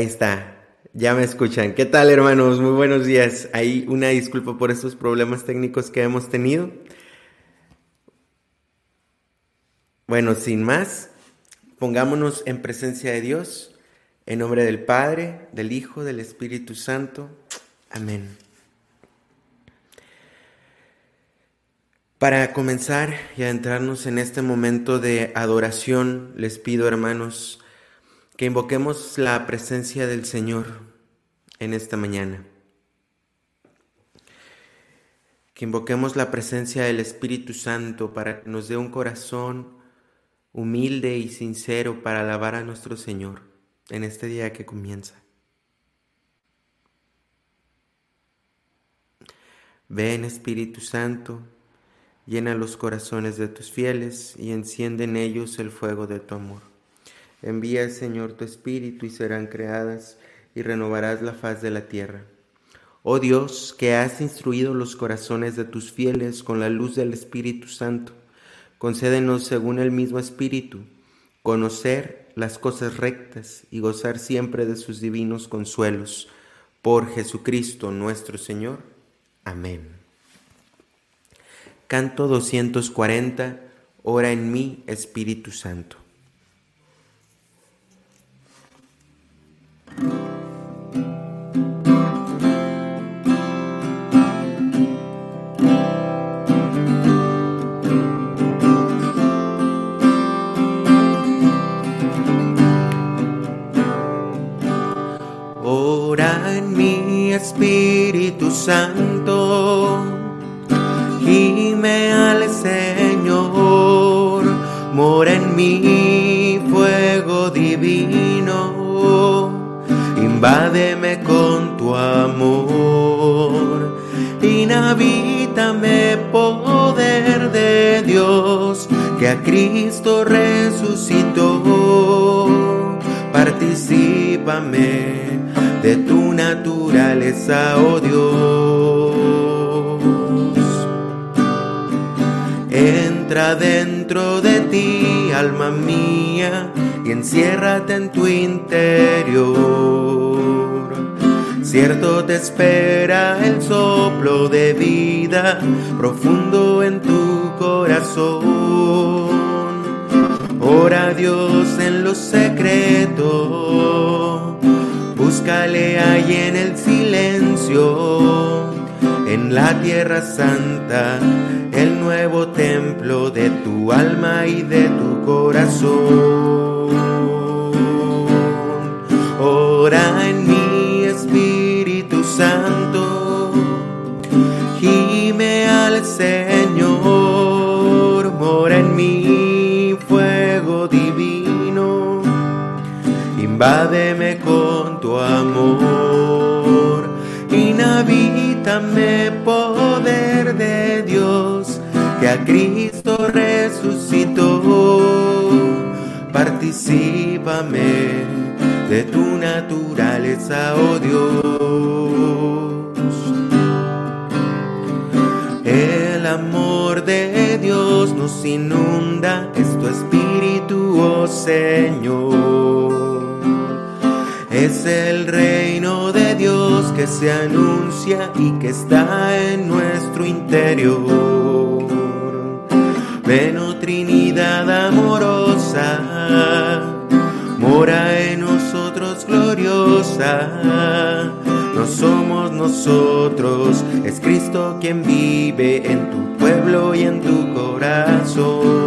Ahí está. Ya me escuchan. ¿Qué tal, hermanos? Muy buenos días. Ahí una disculpa por estos problemas técnicos que hemos tenido. Bueno, sin más, pongámonos en presencia de Dios, en nombre del Padre, del Hijo, del Espíritu Santo. Amén. Para comenzar y adentrarnos en este momento de adoración, les pido, hermanos, que invoquemos la presencia del Señor en esta mañana. Que invoquemos la presencia del Espíritu Santo para que nos dé un corazón humilde y sincero para alabar a nuestro Señor en este día que comienza. Ven Espíritu Santo, llena los corazones de tus fieles y enciende en ellos el fuego de tu amor. Envía, Señor, tu Espíritu y serán creadas y renovarás la faz de la tierra. Oh Dios, que has instruido los corazones de tus fieles con la luz del Espíritu Santo, concédenos según el mismo Espíritu conocer las cosas rectas y gozar siempre de sus divinos consuelos. Por Jesucristo nuestro Señor. Amén. Canto 240. Ora en mí, Espíritu Santo. Santo, gime al Señor, mora en mí fuego divino invádeme con tu amor, inhabítame poder de Dios que a Cristo resucitó, participame de tu naturaleza, oh Dios. Entra dentro de ti, alma mía, y enciérrate en tu interior. Cierto te espera el soplo de vida profundo en tu corazón. Ora Dios en lo secreto, búscale ahí en el silencio, en la tierra santa, el nuevo templo de tu alma y de tu corazón. Ora en mi Espíritu Santo, gime al Señor, mora en mí fuego divino, invádeme con tu amor, inhabítame poder de Dios que a Cristo resucitó, participame de tu naturaleza, oh Dios. El amor de Dios nos inunda, es tu espíritu, oh Señor. Es el reino de Dios que se anuncia y que está en nuestro interior. Ven, oh Trinidad amorosa, mora en nosotros gloriosa. No somos nosotros, es Cristo quien vive en tu pueblo y en tu corazón.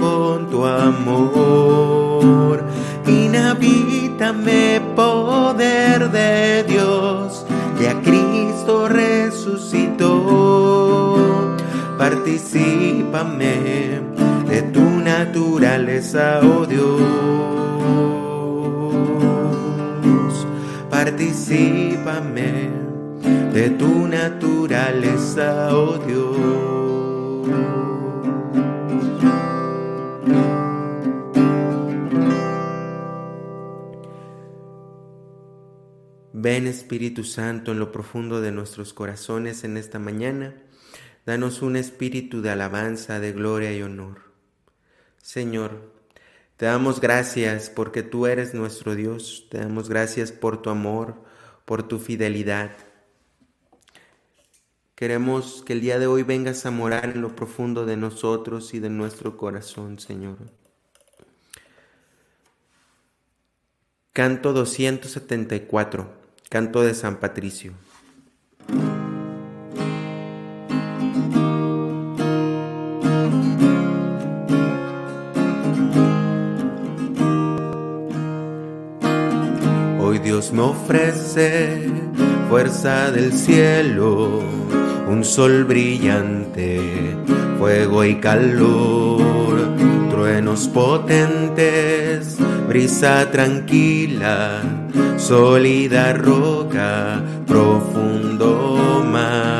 Con tu amor, inhabítame poder de Dios que a Cristo resucitó, participame de tu naturaleza, oh Dios, participame de tu naturaleza, oh Dios. Ven Espíritu Santo en lo profundo de nuestros corazones en esta mañana, danos un espíritu de alabanza, de gloria y honor. Señor, te damos gracias porque tú eres nuestro Dios, te damos gracias por tu amor, por tu fidelidad. Queremos que el día de hoy vengas a morar en lo profundo de nosotros y de nuestro corazón, Señor. Canto 274. Canto de San Patricio. Hoy Dios me ofrece fuerza del cielo, un sol brillante, fuego y calor, truenos potentes, brisa tranquila sólida roca, profundo mar.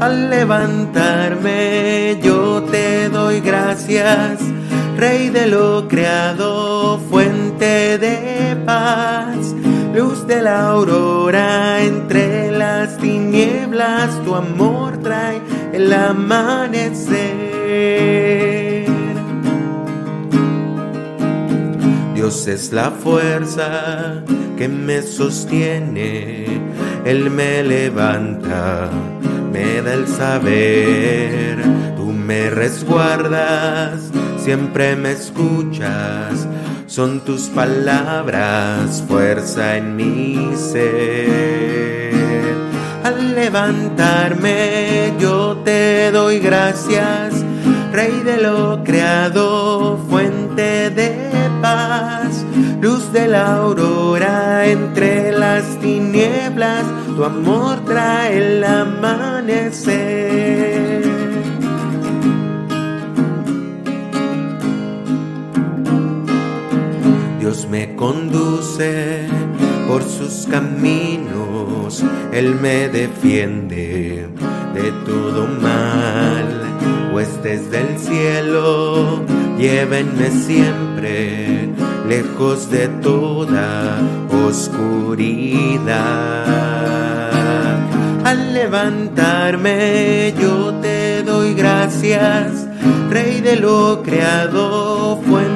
Al levantarme yo te doy gracias, Rey de lo creado, fuente de paz, luz de la aurora entre tu amor trae el amanecer. Dios es la fuerza que me sostiene, Él me levanta, me da el saber, tú me resguardas, siempre me escuchas, son tus palabras, fuerza en mi ser. Al levantarme yo te doy gracias, Rey de lo creado, fuente de luz de la aurora entre las tinieblas, tu amor trae el amanecer. Dios me conduce por sus caminos, Él me defiende de todo mal, pues desde el cielo llévenme siempre lejos de toda oscuridad. Al levantarme yo te doy gracias, Rey de lo creado, fuente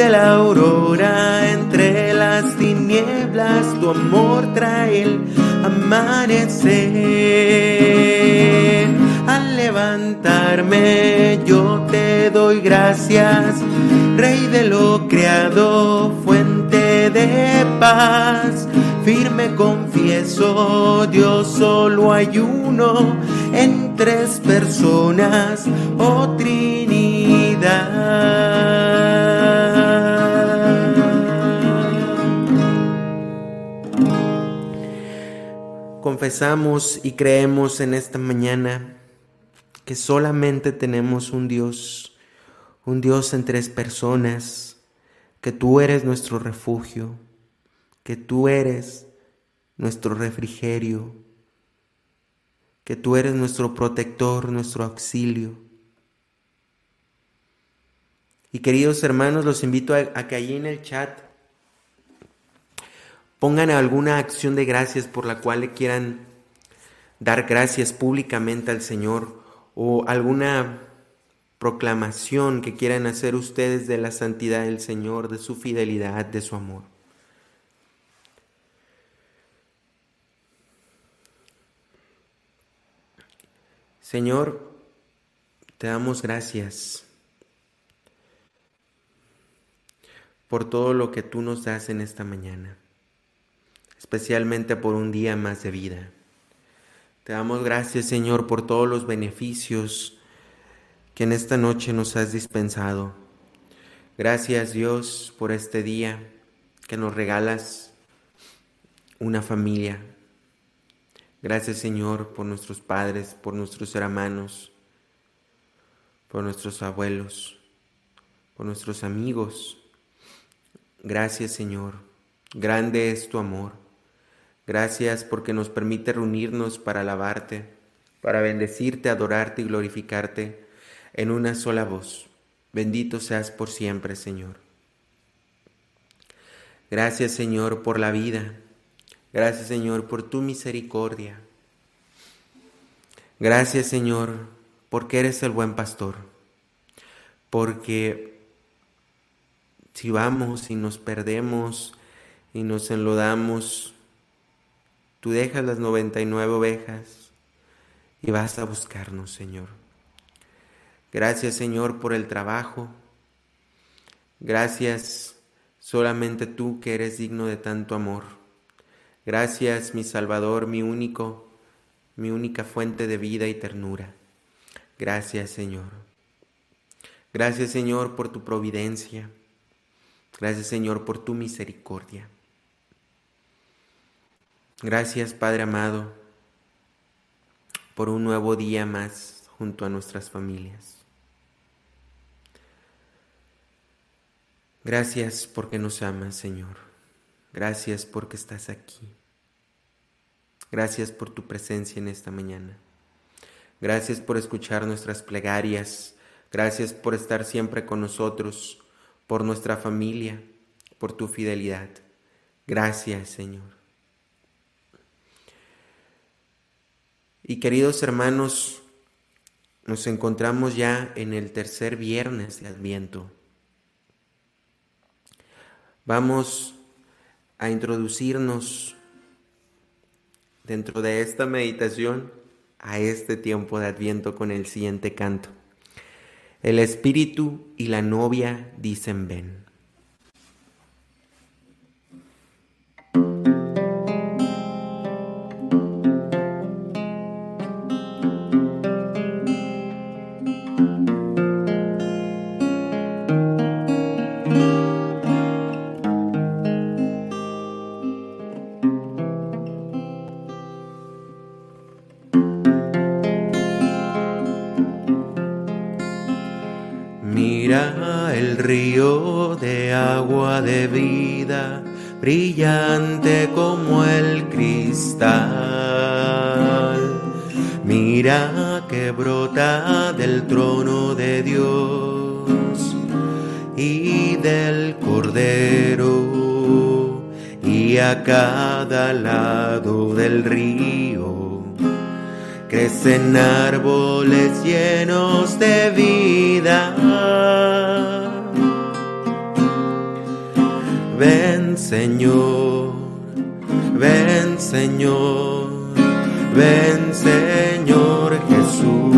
de la aurora entre las tinieblas, tu amor trae el amanecer. Al levantarme yo te doy gracias, Rey de lo creado, fuente de paz. Firme confieso, Dios solo hay uno en tres personas, oh Confesamos y creemos en esta mañana que solamente tenemos un Dios, un Dios en tres personas, que tú eres nuestro refugio, que tú eres nuestro refrigerio, que tú eres nuestro protector, nuestro auxilio. Y queridos hermanos, los invito a, que allí en el chat pongan alguna acción de gracias por la cual le quieran dar gracias públicamente al Señor o alguna proclamación que quieran hacer ustedes de la santidad del Señor, de su fidelidad, de su amor. Señor, te damos gracias por todo lo que tú nos das en esta mañana, especialmente por un día más de vida. Te damos gracias, Señor, por todos los beneficios que en esta noche nos has dispensado. Gracias, Dios, por este día que nos regalas una familia. Gracias, Señor, por nuestros padres, por nuestros hermanos, por nuestros abuelos, por nuestros amigos. Gracias, Señor. Grande es tu amor. Gracias porque nos permite reunirnos para alabarte, para bendecirte, adorarte y glorificarte en una sola voz. Bendito seas por siempre, Señor. Gracias Señor por la vida. Gracias Señor por tu misericordia. Gracias Señor porque eres el buen pastor. Porque si vamos y nos perdemos y nos enlodamos, tú dejas las 99 ovejas y vas a buscarnos, Señor. Gracias, Señor, por el trabajo. Gracias solamente tú que eres digno de tanto amor. Gracias, mi Salvador, mi único, mi única fuente de vida y ternura. Gracias, Señor. Gracias, Señor, por tu providencia. Gracias Señor por tu misericordia. Gracias Padre amado por un nuevo día más junto a nuestras familias. Gracias porque nos amas Señor. Gracias porque estás aquí. Gracias por tu presencia en esta mañana. Gracias por escuchar nuestras plegarias. Gracias por estar siempre con nosotros por nuestra familia, por tu fidelidad. Gracias, Señor. Y queridos hermanos, nos encontramos ya en el tercer viernes de Adviento. Vamos a introducirnos dentro de esta meditación a este tiempo de Adviento con el siguiente canto. El espíritu y la novia dicen ven. Brillante como el cristal. Mira que brota del trono de Dios y del Cordero y a cada lado del río crecen árboles llenos de vida Señor, ven Señor, ven Señor Jesús.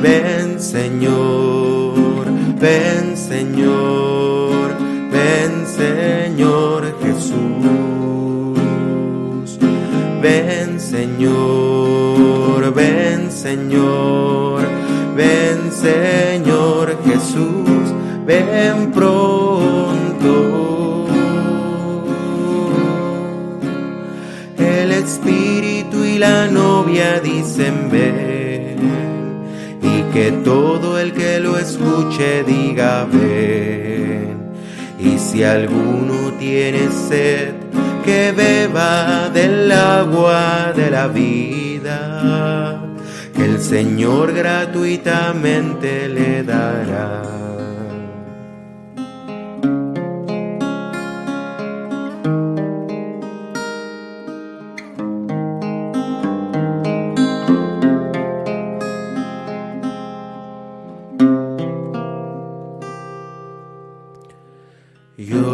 Ven Señor, ven Señor, ven Señor Jesús. Ven Señor, ven Señor, ven Señor Jesús. Ven pronto la novia dicen ven y que todo el que lo escuche diga ven. Y si alguno tiene sed, que beba del agua de la vida, que el Señor gratuitamente le dará.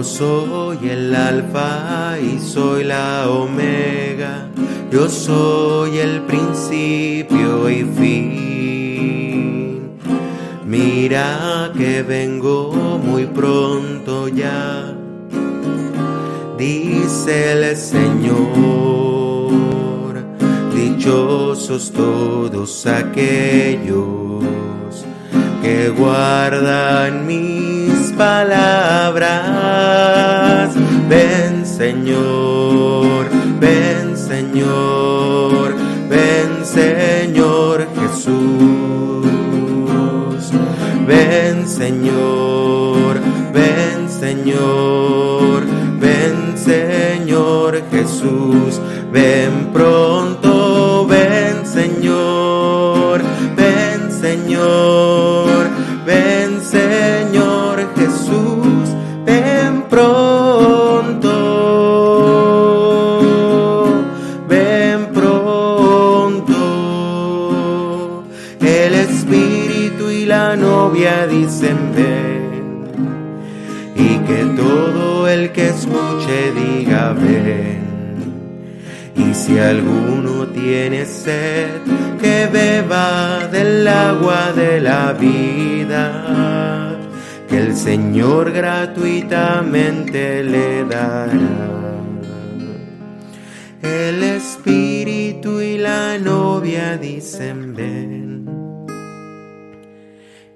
Soy el alfa y soy la omega, yo soy el principio y fin. Mira que vengo muy pronto ya, dice el Señor. Dichosos todos aquellos que guardan mis palabras. Ven Señor, ven Señor, ven Señor Jesús. Ven Señor, ven Señor, ven Señor Jesús. Ven pronto, sed, que beba del agua de la vida, que el Señor gratuitamente le dará. El espíritu y la novia dicen ven.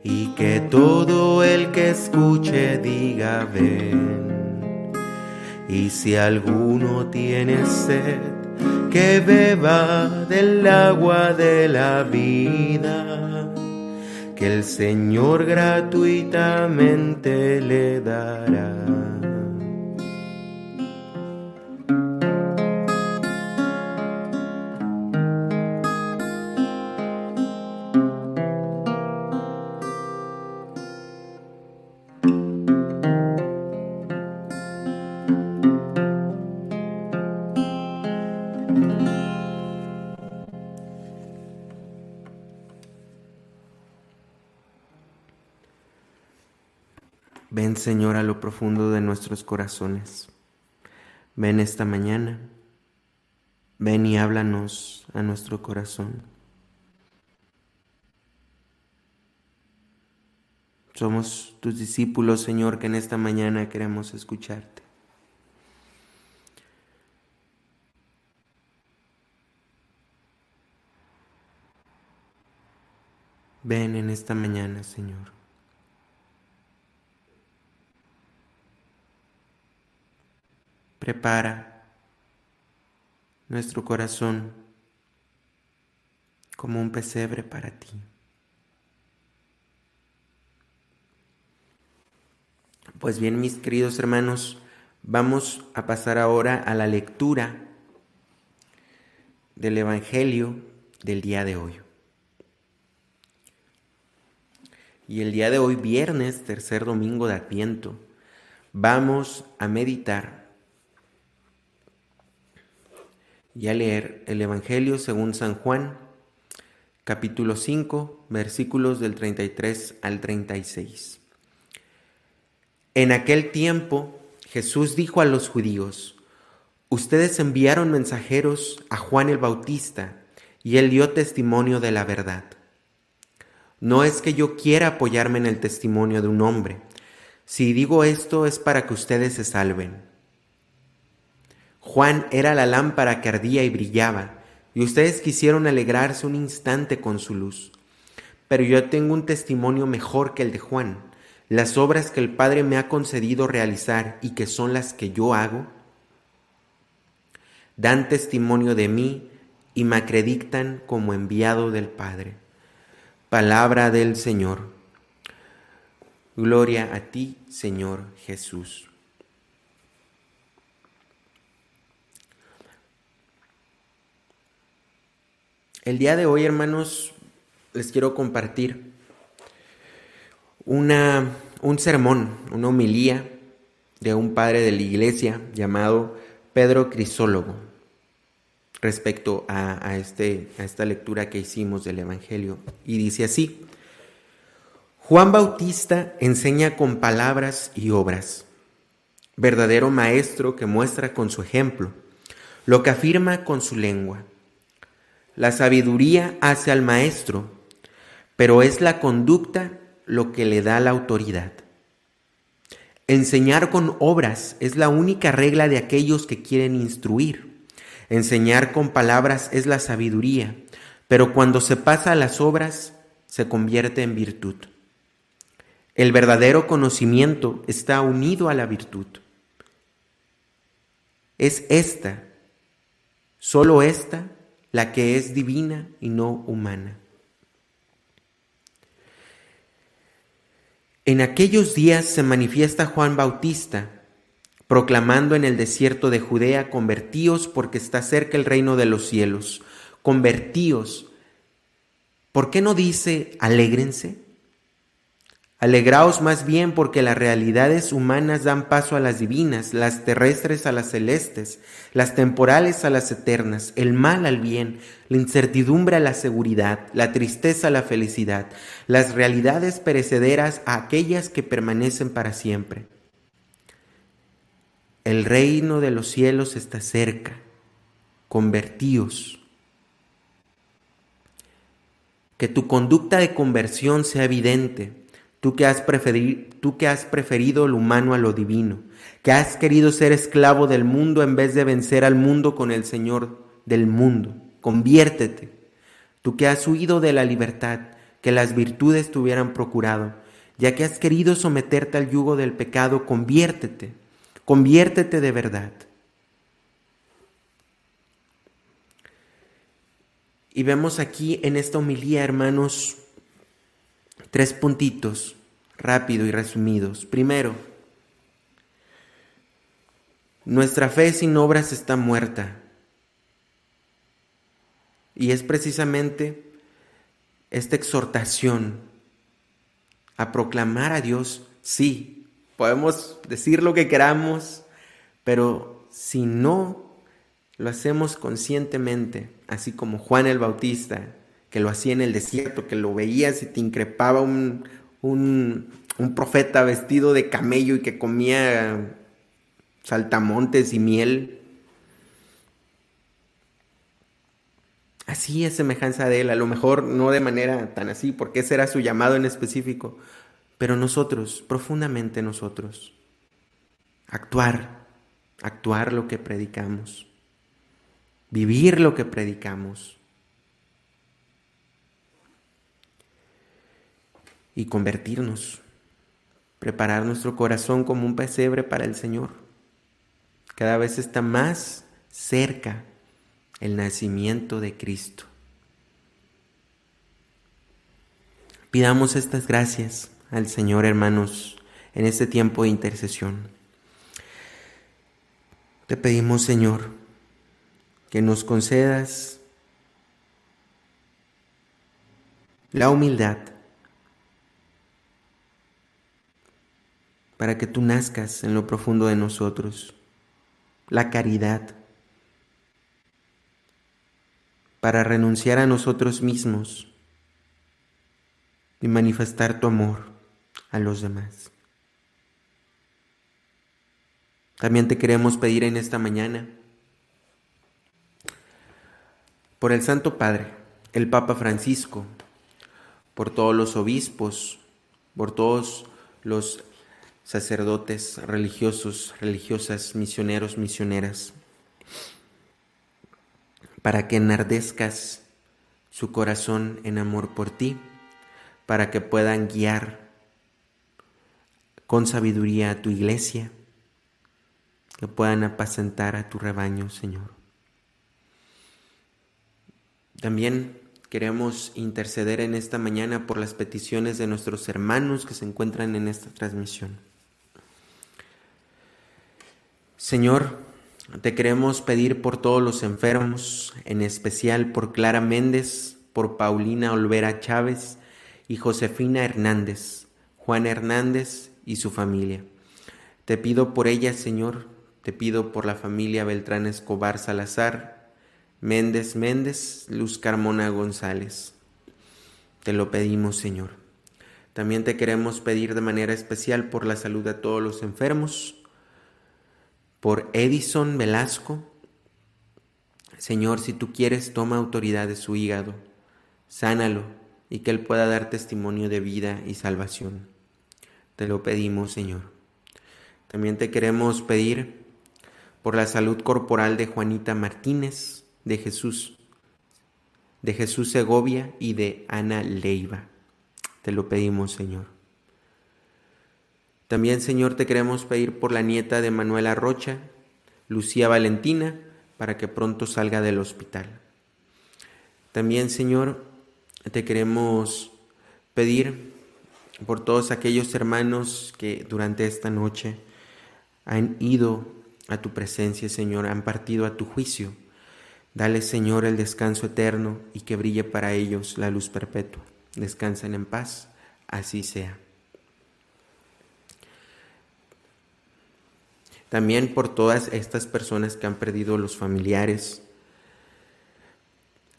Y que todo el que escuche diga ven. Y si alguno tiene sed, que beba del agua de la vida, que el Señor gratuitamente le dará. Señor a lo profundo de nuestros corazones. Ven esta mañana. Ven y háblanos a nuestro corazón. Somos tus discípulos, Señor, que en esta mañana queremos escucharte. Ven en esta mañana, Señor. Prepara nuestro corazón como un pesebre para ti. Pues bien, mis queridos hermanos, vamos a pasar ahora a la lectura del Evangelio del día de hoy. Y el día de hoy, viernes, tercer domingo de Adviento, vamos a meditar y a leer el Evangelio según San Juan, capítulo 5, versículos del 33 al 36. En aquel tiempo Jesús dijo a los judíos, Ustedes enviaron mensajeros a Juan el Bautista y él dio testimonio de la verdad. No es que yo quiera apoyarme en el testimonio de un hombre. Si digo esto es para que ustedes se salven. Juan era la lámpara que ardía y brillaba, y ustedes quisieron alegrarse un instante con su luz. Pero yo tengo un testimonio mejor que el de Juan. Las obras que el Padre me ha concedido realizar y que son las que yo hago, dan testimonio de mí y me acreditan como enviado del Padre. Palabra del Señor. Gloria a ti, Señor Jesús. El día de hoy, hermanos, les quiero compartir una, un sermón, una homilía de un padre de la iglesia llamado Pedro Crisólogo respecto a, este, a esta lectura que hicimos del Evangelio. Y dice así, Juan Bautista enseña con palabras y obras, verdadero maestro que muestra con su ejemplo, lo que afirma con su lengua la sabiduría hace al maestro, pero es la conducta lo que le da la autoridad. Enseñar con obras es la única regla de aquellos que quieren instruir. Enseñar con palabras es la sabiduría, pero cuando se pasa a las obras se convierte en virtud. El verdadero conocimiento está unido a la virtud. Es esta, solo esta, la que es divina y no humana. En aquellos días se manifiesta Juan Bautista, proclamando en el desierto de Judea, convertíos porque está cerca el reino de los cielos, convertíos. ¿Por qué no dice alégrense? Alegraos más bien porque las realidades humanas dan paso a las divinas, las terrestres a las celestes, las temporales a las eternas, el mal al bien, la incertidumbre a la seguridad, la tristeza a la felicidad, las realidades perecederas a aquellas que permanecen para siempre. El reino de los cielos está cerca, convertíos. Que tu conducta de conversión sea evidente tú que, has preferido, tú que has preferido lo humano a lo divino, que has querido ser esclavo del mundo en vez de vencer al mundo con el Señor del mundo. Conviértete. Tú que has huido de la libertad, que las virtudes te hubieran procurado, ya que has querido someterte al yugo del pecado, conviértete, conviértete de verdad. Y vemos aquí en esta homilía, hermanos, Tres puntitos, rápido y resumidos. Primero, nuestra fe sin obras está muerta. Y es precisamente esta exhortación a proclamar a Dios, sí, podemos decir lo que queramos, pero si no lo hacemos conscientemente, así como Juan el Bautista, que lo hacía en el desierto, que lo veías y te increpaba un, un, profeta vestido de camello y que comía saltamontes y miel. Así es semejanza de él, a lo mejor no de manera tan así, porque ese era su llamado en específico, pero nosotros, profundamente nosotros, actuar, actuar lo que predicamos, vivir lo que predicamos. Y convertirnos, preparar nuestro corazón como un pesebre para el Señor. Cada vez está más cerca el nacimiento de Cristo. Pidamos estas gracias al Señor, hermanos, en este tiempo de intercesión. Te pedimos, Señor, que nos concedas la humildad para que tú nazcas en lo profundo de nosotros. La caridad para renunciar a nosotros mismos y manifestar tu amor a los demás. También te queremos pedir en esta mañana por el Santo Padre, el Papa Francisco, por todos los obispos, por todos los sacerdotes, religiosos, religiosas, misioneros, misioneras, para que enardezcas su corazón en amor por ti, para que puedan guiar con sabiduría a tu iglesia, que puedan apacentar a tu rebaño, Señor. También queremos interceder en esta mañana por las peticiones de nuestros hermanos que se encuentran en esta transmisión. Señor, te queremos pedir por todos los enfermos, en especial por Clara Méndez, por Paulina Olvera Chávez y Josefina Hernández, Juan Hernández y su familia. Te pido por ellas, Señor, te pido por la familia Beltrán Escobar Salazar, Méndez Méndez, Luz Carmona González. Te lo pedimos, Señor. También te queremos pedir de manera especial por la salud de todos los enfermos, por Edison Velasco. Señor, si tú quieres, toma autoridad de su hígado, sánalo y que él pueda dar testimonio de vida y salvación. Te lo pedimos, Señor. También te queremos pedir por la salud corporal de Juanita Martínez, de Jesús, de Jesús Segovia y de Ana Leiva. Te lo pedimos, Señor. También, Señor, te queremos pedir por la nieta de Manuela Rocha, Lucía Valentina, para que pronto salga del hospital. También, Señor, te queremos pedir por todos aquellos hermanos que durante esta noche han ido a tu presencia, Señor, han partido a tu juicio. Dale, Señor, el descanso eterno y que brille para ellos la luz perpetua. Descansen en paz, así sea. También por todas estas personas que han perdido los familiares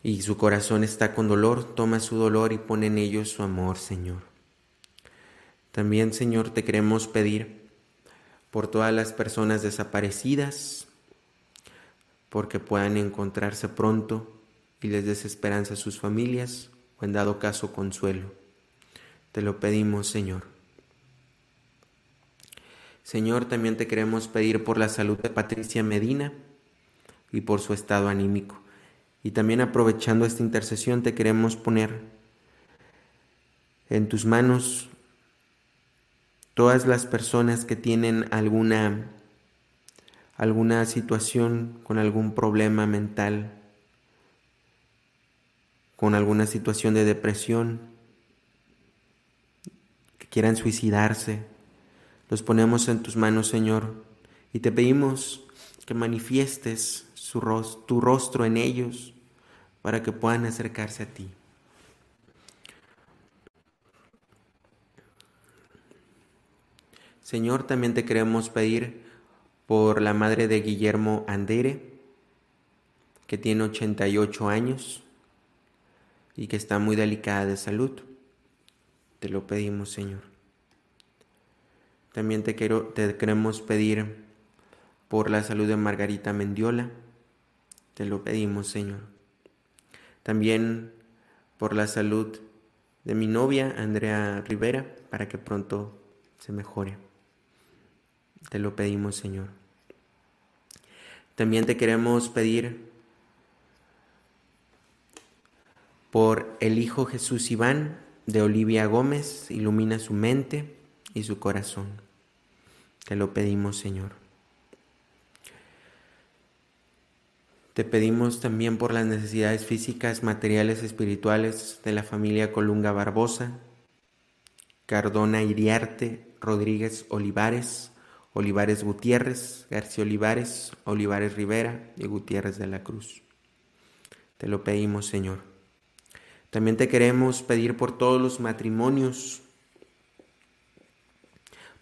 y su corazón está con dolor, toma su dolor y pone en ellos su amor, Señor. También, Señor, te queremos pedir por todas las personas desaparecidas, porque puedan encontrarse pronto y les des esperanza a sus familias o en dado caso consuelo. Te lo pedimos, Señor. Señor, también te queremos pedir por la salud de Patricia Medina y por su estado anímico. Y también aprovechando esta intercesión te queremos poner en tus manos todas las personas que tienen alguna alguna situación con algún problema mental, con alguna situación de depresión, que quieran suicidarse, los ponemos en tus manos, Señor, y te pedimos que manifiestes su tu rostro en ellos para que puedan acercarse a ti. Señor, también te queremos pedir por la madre de Guillermo Andere, que tiene 88 años y que está muy delicada de salud. Te lo pedimos, Señor. También te, quiero, te queremos pedir por la salud de Margarita Mendiola. Te lo pedimos, Señor. También por la salud de mi novia, Andrea Rivera, para que pronto se mejore. Te lo pedimos, Señor. También te queremos pedir por el Hijo Jesús Iván de Olivia Gómez, ilumina su mente y su corazón. Te lo pedimos, Señor. Te pedimos también por las necesidades físicas, materiales, espirituales de la familia Colunga Barbosa, Cardona Iriarte, Rodríguez Olivares, Olivares Gutiérrez, García Olivares, Olivares Rivera y Gutiérrez de la Cruz. Te lo pedimos, Señor. También te queremos pedir por todos los matrimonios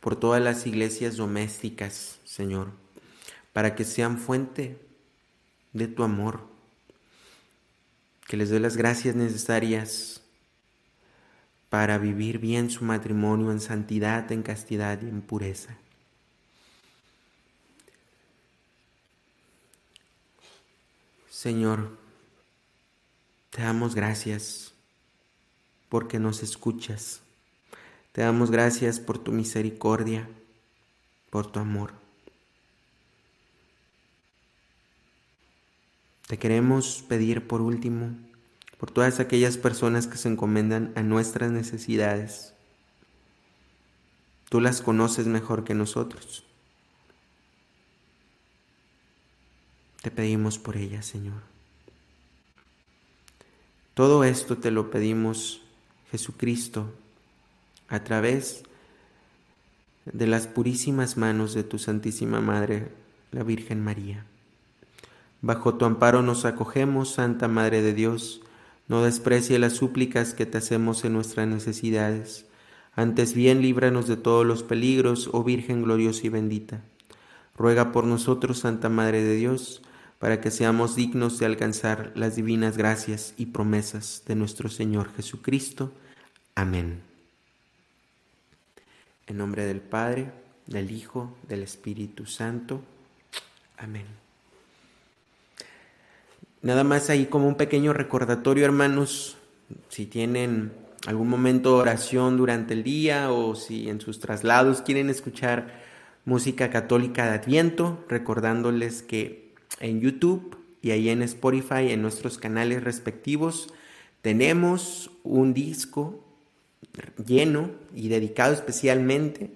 por todas las iglesias domésticas, Señor, para que sean fuente de tu amor, que les dé las gracias necesarias para vivir bien su matrimonio en santidad, en castidad y en pureza. Señor, te damos gracias porque nos escuchas te damos gracias por tu misericordia, por tu amor. Te queremos pedir por último, por todas aquellas personas que se encomendan a nuestras necesidades. Tú las conoces mejor que nosotros. Te pedimos por ellas, Señor. Todo esto te lo pedimos, Jesucristo, a través de las purísimas manos de tu Santísima Madre, la Virgen María. Bajo tu amparo nos acogemos, Santa Madre de Dios, no desprecie las súplicas que te hacemos en nuestras necesidades, antes bien líbranos de todos los peligros, oh Virgen gloriosa y bendita. Ruega por nosotros, Santa Madre de Dios, para que seamos dignos de alcanzar las divinas gracias y promesas de nuestro Señor Jesucristo. Amén. En nombre del Padre, del Hijo, del Espíritu Santo. Amén. Nada más ahí como un pequeño recordatorio, hermanos, si tienen algún momento de oración durante el día o si en sus traslados quieren escuchar música católica de Adviento, recordándoles que en YouTube y ahí en Spotify, en nuestros canales respectivos, tenemos un disco lleno y dedicado especialmente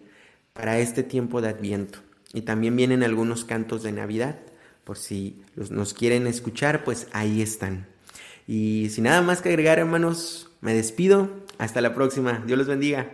para este tiempo de Adviento. Y también vienen algunos cantos de Navidad, por si nos quieren escuchar, pues ahí están. Y sin nada más que agregar, hermanos, me despido. Hasta la próxima. Dios los bendiga.